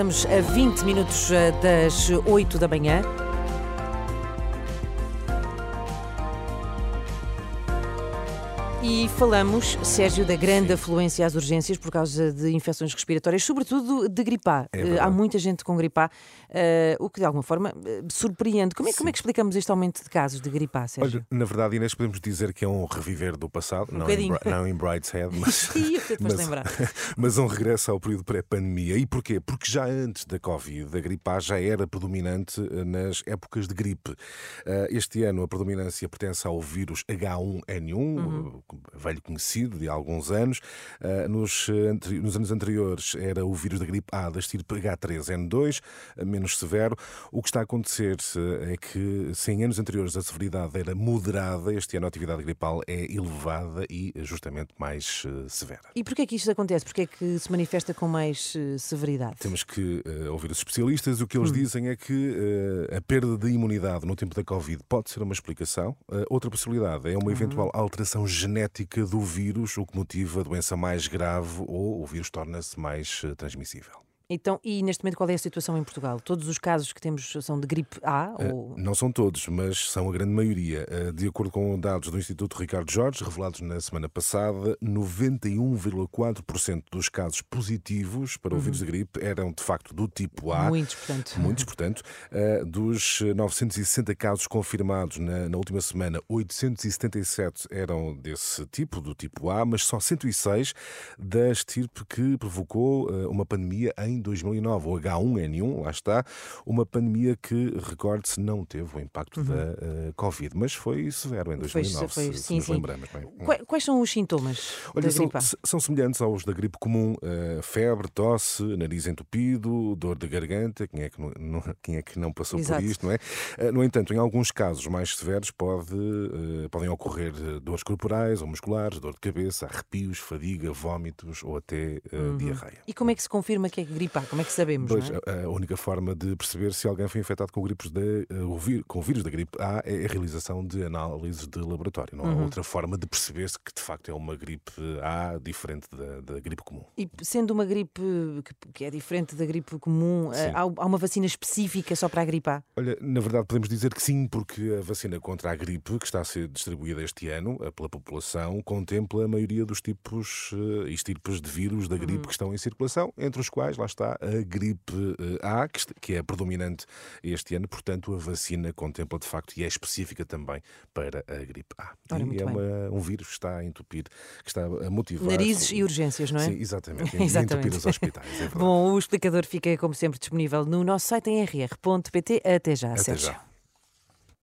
estamos a 20 minutos eh, das 8 da manhã. E falamos, Sérgio, da grande afluência às urgências por causa de infecções respiratórias, sobretudo de gripar. É Há muita gente com gripar, uh, o que de alguma forma uh, surpreende. Como é, como é, que explicamos este aumento de casos de gripar, Sérgio? Olha, na verdade, Inês, podemos dizer que é um reviver do passado, um não, em, não em Brideshead, mas, mas, mas um regresso ao período pré-pandemia. E porquê? Porque já antes da Covid, a gripar já era predominante nas épocas de gripe. Uh, este ano a predominância pertence ao vírus H1N1, uhum velho conhecido de alguns anos. Ah, nos, nos anos anteriores era o vírus da gripe A da estirpe H3N2, menos severo. O que está a acontecer é que, se em anos anteriores a severidade era moderada, este ano a atividade gripal é elevada e justamente mais ah, severa. E porquê é que isto acontece? Porquê é que se manifesta com mais ah, severidade? Temos que uh, ouvir os especialistas. O que eles hum. dizem é que uh, a perda de imunidade no tempo da Covid pode ser uma explicação. Uh, outra possibilidade é uma eventual alteração genética genética do vírus, o que motiva a doença mais grave ou o vírus torna-se mais eh, transmissível. Então, e neste momento qual é a situação em Portugal? Todos os casos que temos são de gripe A? Eh, ou... Não são todos, mas são a grande maioria. Eh, de acordo com dados do Instituto Ricardo Jorge, revelados na semana passada, 91,4% dos casos positivos para o uhum. vírus de gripe eram de facto do tipo A. Muitos, portanto. Muitos, portanto. Eh, dos 960 casos confirmados na, na última semana, 877 eram desse tipo, do tipo A, mas só 106 da estirpe que provocou uma pandemia em 2009. O H1N1, lá está, uma pandemia que, recorde-se, não teve o impacto uhum. da uh, Covid, mas foi severo em 2009, foi, foi, se, sim, se nos sim. lembramos bem. Quais, quais, são os sintomas Olha, da são, gripe? São semelhantes aos da gripe comum, uh, febre, tosse, nariz entupido, dor de garganta, quem é que não, não quem é que não passou Exato. por isto, não é? Uh, no entanto, em alguns casos mais severos pode, podem ocorrer dores corporais ou musculares, dor de cabeça, arrepios, fadiga, vómitos ou até uhum. diarreia. E como é que se confirma que é gripe como é que sabemos? Pois, é? a única forma de perceber se alguém foi infectado com, gripes de, uh, com o vírus da gripe A é a realização de análises de laboratório. Não há uhum. outra forma de perceber se que de facto é uma gripe A diferente da, da gripe comum. E sendo uma gripe que, é diferente da gripe comum, eh, há, há, uma vacina específica só para a gripe A? Olha, na verdade podemos dizer que sim, porque a vacina contra a gripe, que está a ser distribuída este ano eh, pela população, contempla a maioria dos tipos e estirpes de vírus da gripe uhum. que estão em circulação, entre os quais, lá está, a gripe eh, A, que é predominante este ano, portanto, a vacina contempla de facto e é específica também para a gripe A. Ora, e é uma, um vírus que está a entupir, que está a motivar. Narizes e urgências, não é? Sim, exatamente. exatamente. entupir os hospitais. É Bom, o explicador fica, como sempre, disponível no nosso site em rr.pt. Até já, Até Sérgio. Já.